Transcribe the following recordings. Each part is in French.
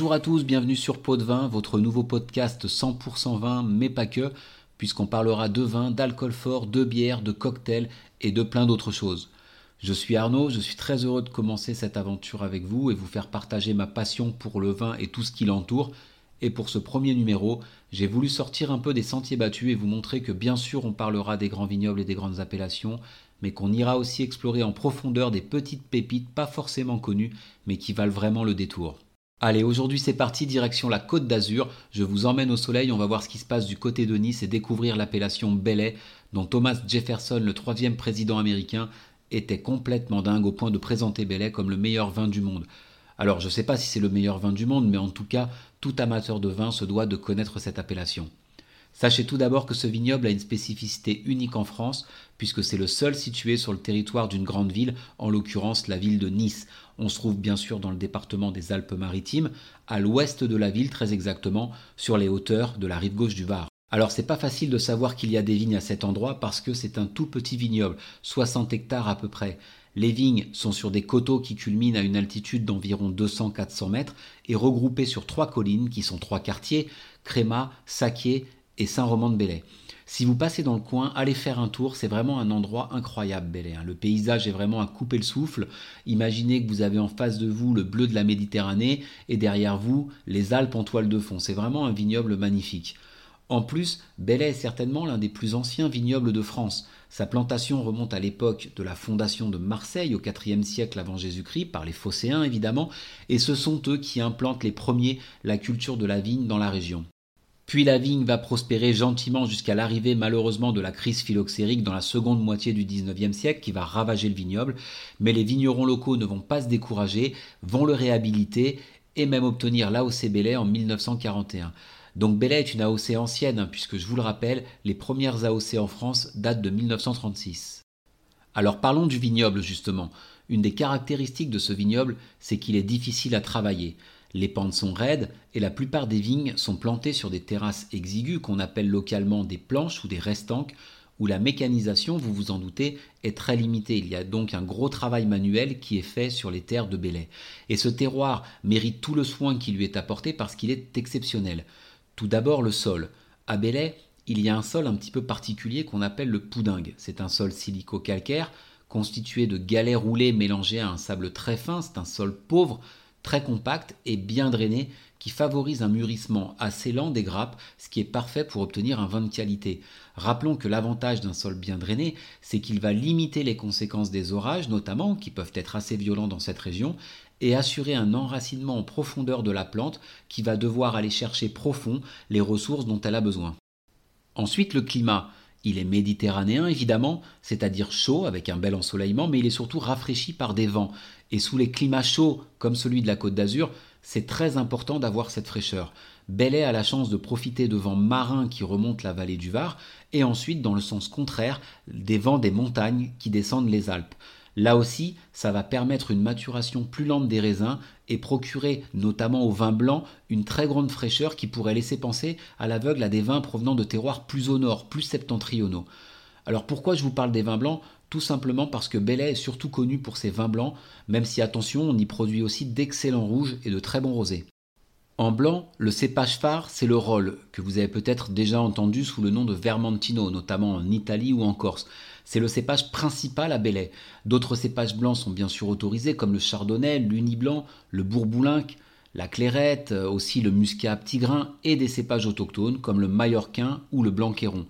Bonjour à tous, bienvenue sur Pot de Vin, votre nouveau podcast 100% vin, mais pas que, puisqu'on parlera de vin, d'alcool fort, de bière, de cocktails et de plein d'autres choses. Je suis Arnaud, je suis très heureux de commencer cette aventure avec vous et vous faire partager ma passion pour le vin et tout ce qui l'entoure. Et pour ce premier numéro, j'ai voulu sortir un peu des sentiers battus et vous montrer que bien sûr on parlera des grands vignobles et des grandes appellations, mais qu'on ira aussi explorer en profondeur des petites pépites pas forcément connues, mais qui valent vraiment le détour. Allez, aujourd'hui c'est parti, direction la Côte d'Azur. Je vous emmène au soleil, on va voir ce qui se passe du côté de Nice et découvrir l'appellation Belay, dont Thomas Jefferson, le troisième président américain, était complètement dingue au point de présenter Belay comme le meilleur vin du monde. Alors je ne sais pas si c'est le meilleur vin du monde, mais en tout cas, tout amateur de vin se doit de connaître cette appellation. Sachez tout d'abord que ce vignoble a une spécificité unique en France, puisque c'est le seul situé sur le territoire d'une grande ville, en l'occurrence la ville de Nice. On se trouve bien sûr dans le département des Alpes-Maritimes, à l'ouest de la ville très exactement, sur les hauteurs de la rive gauche du Var. Alors c'est pas facile de savoir qu'il y a des vignes à cet endroit parce que c'est un tout petit vignoble, 60 hectares à peu près. Les vignes sont sur des coteaux qui culminent à une altitude d'environ 200-400 mètres et regroupés sur trois collines qui sont trois quartiers, Créma, Saquier et Saint-Roman-de-Bellay. Si vous passez dans le coin, allez faire un tour, c'est vraiment un endroit incroyable, Bellay. Hein. Le paysage est vraiment à couper le souffle. Imaginez que vous avez en face de vous le bleu de la Méditerranée et derrière vous les Alpes en toile de fond. C'est vraiment un vignoble magnifique. En plus, Bellay est certainement l'un des plus anciens vignobles de France. Sa plantation remonte à l'époque de la fondation de Marseille au IVe siècle avant Jésus-Christ par les Phocéens évidemment, et ce sont eux qui implantent les premiers la culture de la vigne dans la région. Puis la vigne va prospérer gentiment jusqu'à l'arrivée malheureusement de la crise phylloxérique dans la seconde moitié du XIXe siècle qui va ravager le vignoble, mais les vignerons locaux ne vont pas se décourager, vont le réhabiliter et même obtenir l'AOC Belay en 1941. Donc Belay est une AOC ancienne, hein, puisque je vous le rappelle, les premières AOC en France datent de 1936. Alors parlons du vignoble justement. Une des caractéristiques de ce vignoble, c'est qu'il est difficile à travailler. Les pentes sont raides et la plupart des vignes sont plantées sur des terrasses exiguës qu'on appelle localement des planches ou des restanques où la mécanisation, vous vous en doutez, est très limitée. Il y a donc un gros travail manuel qui est fait sur les terres de Belay. Et ce terroir mérite tout le soin qui lui est apporté parce qu'il est exceptionnel. Tout d'abord le sol. À Belay, il y a un sol un petit peu particulier qu'on appelle le poudingue. C'est un sol silico-calcaire constitué de galets roulés mélangés à un sable très fin. C'est un sol pauvre très compact et bien drainé qui favorise un mûrissement assez lent des grappes, ce qui est parfait pour obtenir un vin de qualité. Rappelons que l'avantage d'un sol bien drainé, c'est qu'il va limiter les conséquences des orages, notamment, qui peuvent être assez violents dans cette région, et assurer un enracinement en profondeur de la plante qui va devoir aller chercher profond les ressources dont elle a besoin. Ensuite, le climat. Il est méditerranéen évidemment, c'est-à-dire chaud avec un bel ensoleillement, mais il est surtout rafraîchi par des vents. Et sous les climats chauds comme celui de la Côte d'Azur, c'est très important d'avoir cette fraîcheur. Belay a la chance de profiter de vents marins qui remontent la vallée du Var, et ensuite, dans le sens contraire, des vents des montagnes qui descendent les Alpes. Là aussi, ça va permettre une maturation plus lente des raisins et procurer, notamment au vin blanc, une très grande fraîcheur qui pourrait laisser penser à l'aveugle à des vins provenant de terroirs plus au nord, plus septentrionaux. Alors pourquoi je vous parle des vins blancs? Tout simplement parce que Belay est surtout connu pour ses vins blancs, même si attention, on y produit aussi d'excellents rouges et de très bons rosés. En blanc, le cépage phare, c'est le Roll, que vous avez peut-être déjà entendu sous le nom de Vermentino, notamment en Italie ou en Corse. C'est le cépage principal à Belay. D'autres cépages blancs sont bien sûr autorisés, comme le Chardonnay, l'Uni-Blanc, le Bourboulinque, la Clairette, euh, aussi le Muscat petit grain, et des cépages autochtones, comme le Mallorquin ou le Blanquéron.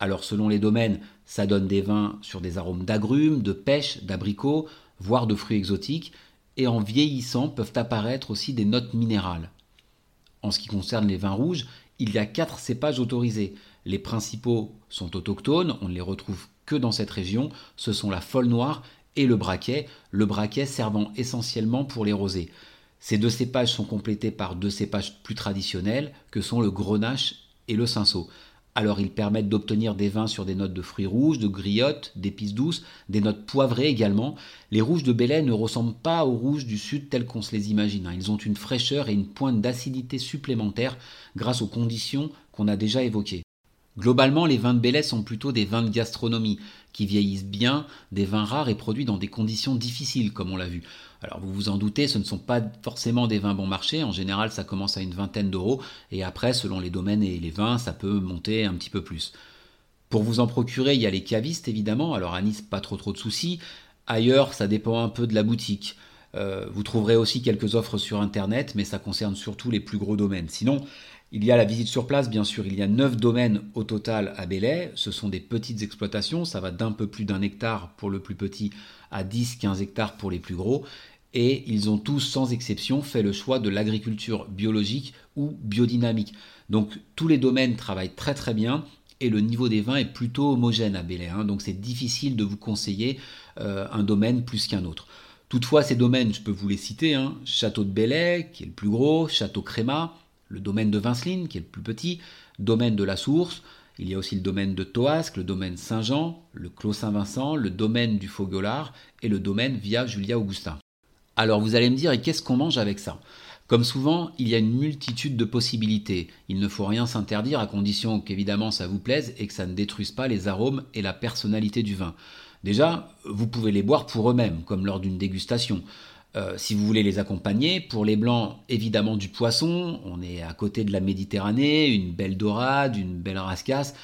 Alors selon les domaines, ça donne des vins sur des arômes d'agrumes, de pêche, d'abricots, voire de fruits exotiques, et en vieillissant peuvent apparaître aussi des notes minérales. En ce qui concerne les vins rouges, il y a quatre cépages autorisés. Les principaux sont autochtones, on ne les retrouve que dans cette région, ce sont la folle noire et le braquet, le braquet servant essentiellement pour les rosés. Ces deux cépages sont complétés par deux cépages plus traditionnels que sont le grenache et le cinsault. Alors ils permettent d'obtenir des vins sur des notes de fruits rouges, de griottes, d'épices douces, des notes poivrées également. Les rouges de Belay ne ressemblent pas aux rouges du sud tels qu'on se les imagine. Hein. Ils ont une fraîcheur et une pointe d'acidité supplémentaire grâce aux conditions qu'on a déjà évoquées. Globalement, les vins de Belay sont plutôt des vins de gastronomie, qui vieillissent bien, des vins rares et produits dans des conditions difficiles, comme on l'a vu. Alors vous vous en doutez, ce ne sont pas forcément des vins bon marché, en général ça commence à une vingtaine d'euros, et après, selon les domaines et les vins, ça peut monter un petit peu plus. Pour vous en procurer, il y a les cavistes évidemment, alors à Nice, pas trop trop de soucis. Ailleurs, ça dépend un peu de la boutique. Euh, vous trouverez aussi quelques offres sur Internet, mais ça concerne surtout les plus gros domaines. Sinon, il y a la visite sur place, bien sûr. Il y a 9 domaines au total à Belay. Ce sont des petites exploitations. Ça va d'un peu plus d'un hectare pour le plus petit à 10-15 hectares pour les plus gros. Et ils ont tous, sans exception, fait le choix de l'agriculture biologique ou biodynamique. Donc tous les domaines travaillent très très bien et le niveau des vins est plutôt homogène à Belay. Hein. donc c'est difficile de vous conseiller euh, un domaine plus qu'un autre. Toutefois, ces domaines, je peux vous les citer, hein. Château de Bellay, qui est le plus gros, Château Créma, le domaine de Vinceline, qui est le plus petit, domaine de la Source, il y a aussi le domaine de Toasque, le domaine Saint-Jean, le Clos Saint-Vincent, le domaine du Foguelard et le domaine Via Julia Augustin. Alors vous allez me dire, et qu'est-ce qu'on mange avec ça? Comme souvent, il y a une multitude de possibilités. Il ne faut rien s'interdire à condition qu'évidemment ça vous plaise et que ça ne détruise pas les arômes et la personnalité du vin. Déjà, vous pouvez les boire pour eux-mêmes, comme lors d'une dégustation. Euh, si vous voulez les accompagner, pour les blancs, évidemment du poisson, on est à côté de la Méditerranée, une belle dorade, une belle rascasse,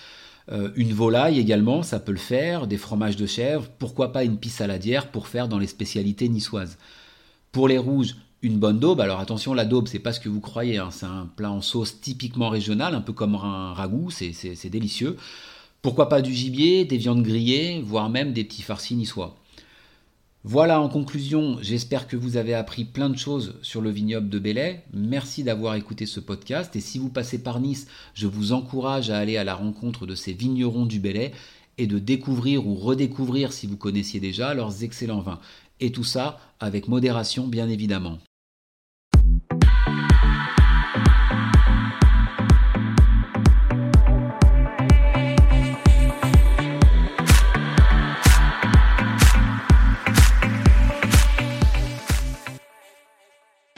euh, une volaille également, ça peut le faire, des fromages de chèvre, pourquoi pas une pisse saladière pour faire dans les spécialités niçoises. Pour les rouges, une bonne daube. Alors attention, la daube, c'est pas ce que vous croyez, hein. c'est un plat en sauce typiquement régional, un peu comme un ragoût, c'est délicieux. Pourquoi pas du gibier, des viandes grillées, voire même des petits farcis niçois. Voilà en conclusion, j'espère que vous avez appris plein de choses sur le vignoble de Belay. Merci d'avoir écouté ce podcast et si vous passez par Nice, je vous encourage à aller à la rencontre de ces vignerons du Belay et de découvrir ou redécouvrir si vous connaissiez déjà leurs excellents vins. Et tout ça avec modération bien évidemment.